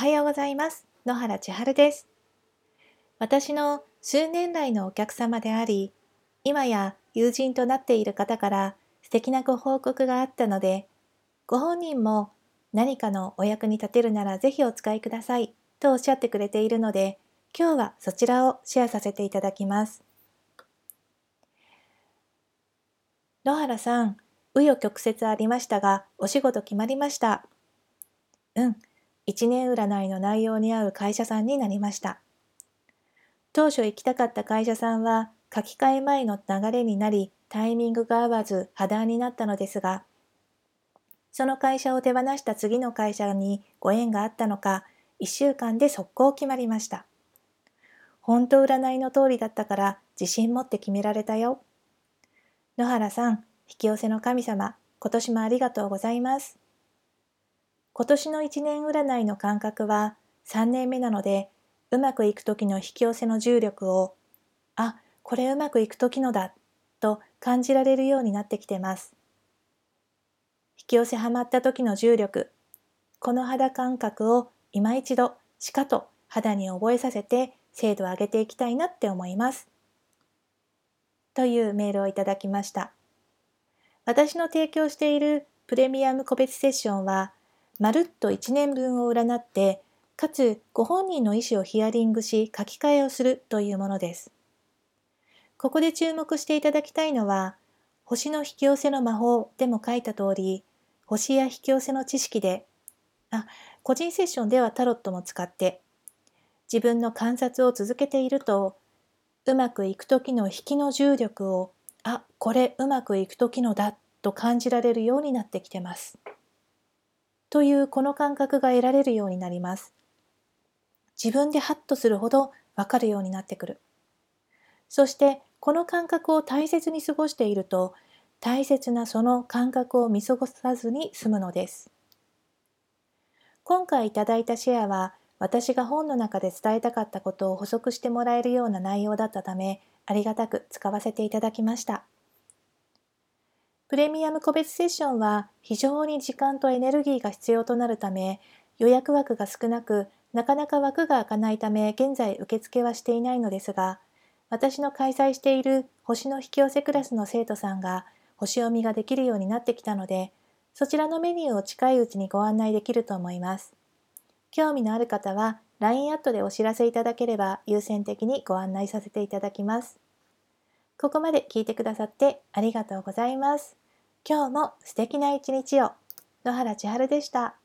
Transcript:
はようございます。野原千春です。私の数年来のお客様であり、今や友人となっている方から素敵なご報告があったので、ご本人も何かのお役に立てるならぜひお使いくださいとおっしゃってくれているので、今日はそちらをシェアさせていただきます。野原さん、紆余曲折ありましたが、お仕事決まりました。うん、一年占いの内容に合う会社さんになりました。当初行きたかった会社さんは書き換え前の流れになりタイミングが合わず破談になったのですが、その会社を手放した次の会社にご縁があったのか、一週間で速攻決まりました。本当占いの通りだったから自信持って決められたよ。野原さん、引き寄せの神様、今年もありがとうございます。今年の一年占いの感覚は3年目なので、うまくいく時の引き寄せの重力を、あ、これうまくいく時のだ、と感じられるようになってきてます。引き寄せはまった時の重力、この肌感覚を今一度しかと肌に覚えさせて精度を上げていきたいなって思います。というメールをいただきました。私の提供しているプレミアム個別セッションはまるっと1年分を占って、かつご本人の意思をヒアリングし書き換えをするというものです。ここで注目していただきたいのは、星の引き寄せの魔法でも書いた通り、星や引き寄せの知識で、あ、個人セッションではタロットも使って、自分の観察を続けていると、うまくいく時の引きの重力を、あ、これうまくいく時のだと感じられるようになってきてます。というこの感覚が得られるようになります。自分でハッとするほどわかるようになってくる。そしてこの感覚を大切に過ごしていると大切なその感覚を見過ごさずに済むのです。今回いただいたシェアは私が本の中で伝えたかったことを補足してもらえるような内容だったためありがたく使わせていただきました。プレミアム個別セッションは非常に時間とエネルギーが必要となるため、予約枠が少なく、なかなか枠が開かないため、現在受付はしていないのですが、私の開催している星の引き寄せクラスの生徒さんが星読みができるようになってきたので、そちらのメニューを近いうちにご案内できると思います。興味のある方は LINE アットでお知らせいただければ優先的にご案内させていただきます。ここまで聞いてくださってありがとうございます。今日も素敵な一日を。野原千春でした。